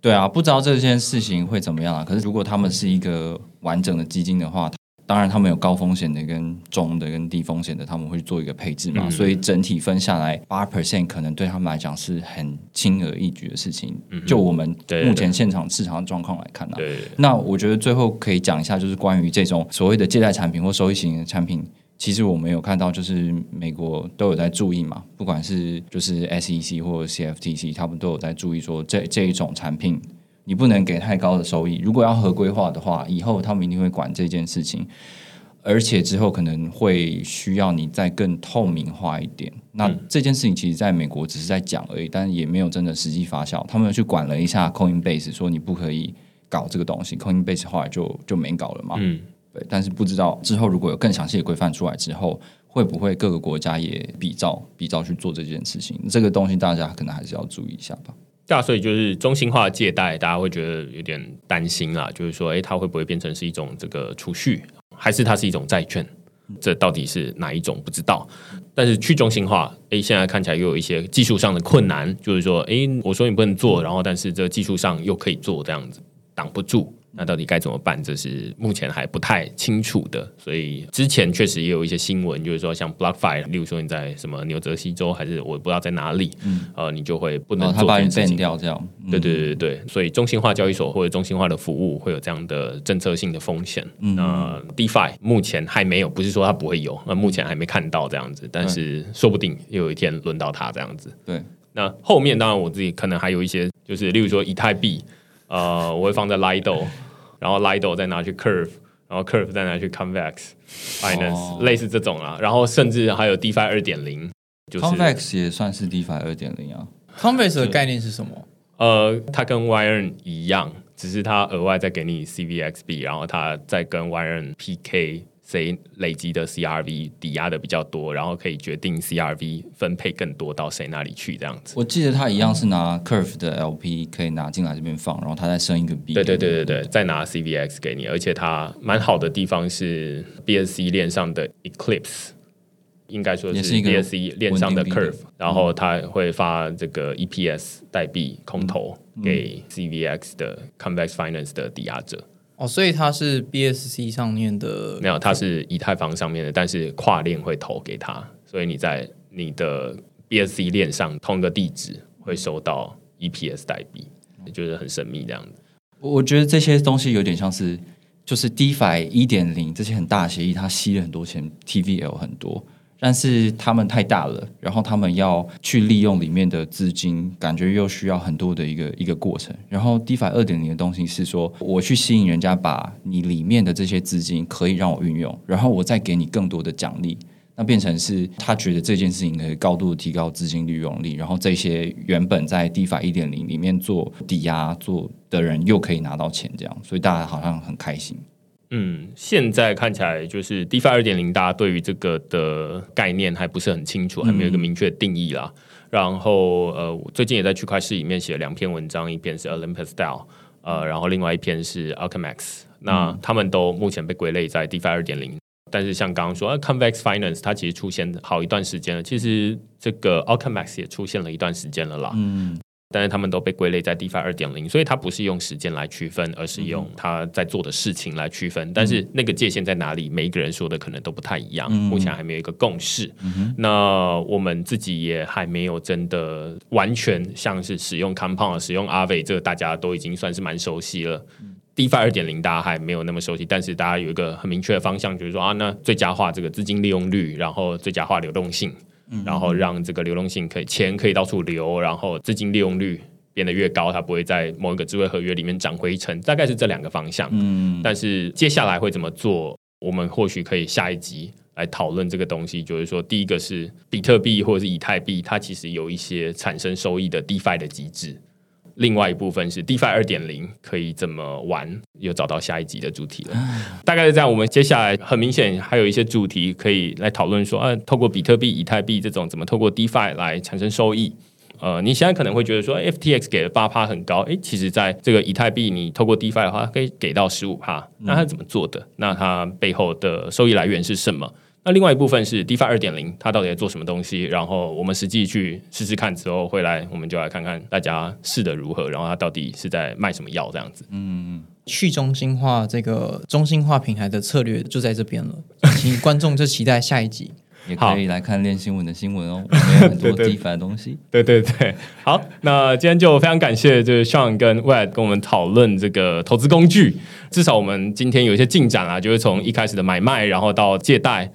对啊，不知道这件事情会怎么样啊。可是如果他们是一个完整的基金的话，当然他们有高风险的、跟中的、跟低风险的，他们会做一个配置嘛。嗯所以整体分下来，八 percent 可能对他们来讲是很轻而易举的事情。就我们目前现场市场的状况来看呢、啊，对，那我觉得最后可以讲一下，就是关于这种所谓的借贷产品或收益型的产品，其实我们有看到，就是美国都有在注意嘛，不管是就是 SEC 或者 CFTC，他们都有在注意说这这一种产品。你不能给太高的收益，如果要合规化的话，以后他们一定会管这件事情，而且之后可能会需要你再更透明化一点。那这件事情其实在美国只是在讲而已，但也没有真的实际发酵。他们去管了一下 Coinbase，说你不可以搞这个东西，Coinbase 后来就就没搞了嘛。嗯，对，但是不知道之后如果有更详细的规范出来之后，会不会各个国家也比照比照去做这件事情？这个东西大家可能还是要注意一下吧。对啊，所以就是中心化借贷，大家会觉得有点担心啦，就是说，诶，它会不会变成是一种这个储蓄，还是它是一种债券？这到底是哪一种不知道？但是去中心化，诶，现在看起来又有一些技术上的困难，就是说，诶，我说你不能做，然后但是这技术上又可以做，这样子挡不住。那到底该怎么办？这是目前还不太清楚的。所以之前确实也有一些新闻，就是说像 BlockFi，例如说你在什么纽泽西州还是我不知道在哪里，呃，你就会不能然后他把你做这件事 ban。掉，这样。嗯对对对对对，所以中心化交易所或者中心化的服务会有这样的政策性的风险。那 DeFi 目前还没有，不是说它不会有，那目前还没看到这样子，但是说不定有一天轮到它这样子。对，那后面当然我自己可能还有一些，就是例如说以太币，呃，我会放在 Lido，然后 Lido 再拿去 Curve，然后 Curve 再拿去 Convex Finance，、哦类似这种啦。然后甚至还有 DeFi 二点零，就是 Convex 也算是 DeFi 二点零啊。Converse 的概念是什么？呃，它跟 Yearn 一样，只是它额外再给你 CVXB，然后它再跟 Yearn PK 谁累积的 CRV 抵押的比较多，然后可以决定 CRV 分配更多到谁那里去这样子。我记得他一样是拿 Curve 的 LP 可以拿进来这边放，然后他再生一个 B。对对对对对，再拿 CVX 给你，而且它蛮好的地方是 BSC 链上的 Eclipse，应该说是也是一个 BSC 链上的 Curve，然后他会发这个 EPS 代币空投嗯给 CVX 的 Convex Finance 的抵押者。哦，所以它是 BSC 上面的没有，它是以太坊上面的，但是跨链会投给他，所以你在你的 BSC 链上通一个地址会收到 EPS 代币，就是很神秘这样子。我觉得这些东西有点像是，就是 DeFi 一点零这些很大的协议，它吸了很多钱，TVL 很多，但是他们太大了，然后他们要去利用里面的资金，感觉又需要很多的一个一个过程。然后 DeFi 二点零的东西是说，我去吸引人家把你里面的这些资金可以让我运用，然后我再给你更多的奖励。那变成是他觉得这件事情可以高度提高资金利用率，然后这些原本在 DeFi 一点零里面做抵押做的人又可以拿到钱，这样，所以大家好像很开心。嗯，现在看起来就是 DeFi 二点零，大家对于这个的概念还不是很清楚，还没有一个明确的定义啦。然后呃，我最近也在区块市里面写了两篇文章，一篇是 Olympus Style，呃，然后另外一篇是 Alchemax。那他们都目前被归类在 DeFi 二点零。但是像刚刚说、啊、，Convex Finance 它其实出现好一段时间了，其实这个 Alchemax 也出现了一段时间了啦。嗯，但是他们都被归类在 DeFi 二点零，所以它不是用时间来区分，而是用他在做的事情来区分。但是那个界限在哪里，每一个人说的可能都不太一样，目前还没有一个共识。那我们自己也还没有真的完全像是使用 Compound、使用 Aave，这个大家都已经算是蛮熟悉了。DeFi 二点零大家还没有那么熟悉，但是大家有一个很明确的方向，就是说啊，那最佳化这个资金利用率，然后最佳化流动性，然后让这个流动性可以钱可以到处流，然后资金利用率变得越高，它不会在某一个智慧合约里面涨灰尘，大概是这两个方向。嗯，但是接下来会怎么做，我们或许可以下一集来讨论这个东西。就是说，第一个是比特币或者是以太币，它其实有一些产生收益的 DeFi 的机制。另外一部分是 DeFi 二点零可以怎么玩，又找到下一集的主题了。大概是这样。我们接下来很明显还有一些主题可以来讨论，说啊，透过比特币、以太币这种怎么透过 DeFi 来产生收益。呃，你现在可能会觉得说，FTX 给了八趴很高，诶，其实在这个以太币，你透过 DeFi 的话，可以给到十五趴。那它怎么做的？那它背后的收益来源是什么？那另外一部分是 DeFi 二点零，它到底在做什么东西？然后我们实际去试试看之后，回来我们就来看看大家试的如何，然后它到底是在卖什么药这样子。嗯去中心化这个中心化平台的策略就在这边了，请观众就期待下一集。也可以来看练新闻的新闻哦，我们有很多 DeFi 的东西。对对对，好，那今天就非常感谢就是 Sean 跟 Wed 跟我们讨论这个投资工具，至少我们今天有一些进展啊，就是从一开始的买卖，然后到借贷，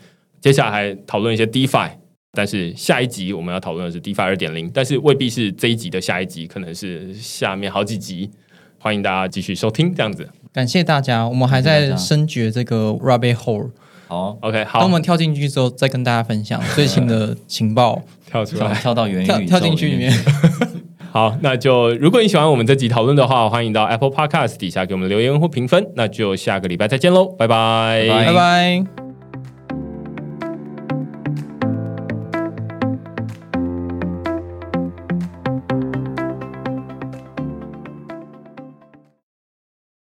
接下来还讨论一些 DeFi。但是下一集我们要讨论的是 DeFi 二点零，但是未必是这一集的下一集，可能是下面好几集，欢迎大家继续收听这样子。感谢大家，我们还在深掘这个 rabbit hole，好，OK，好，等我们跳进去之后，再跟大家分享最新的情报。跳 跳出来。跳到元宇宙跳跳进去里面，好，那就如果你喜欢我们这集讨论的话，欢迎到 Apple Podcast 底下给我们留言或评分。那就下个礼拜再见喽，拜拜拜拜拜。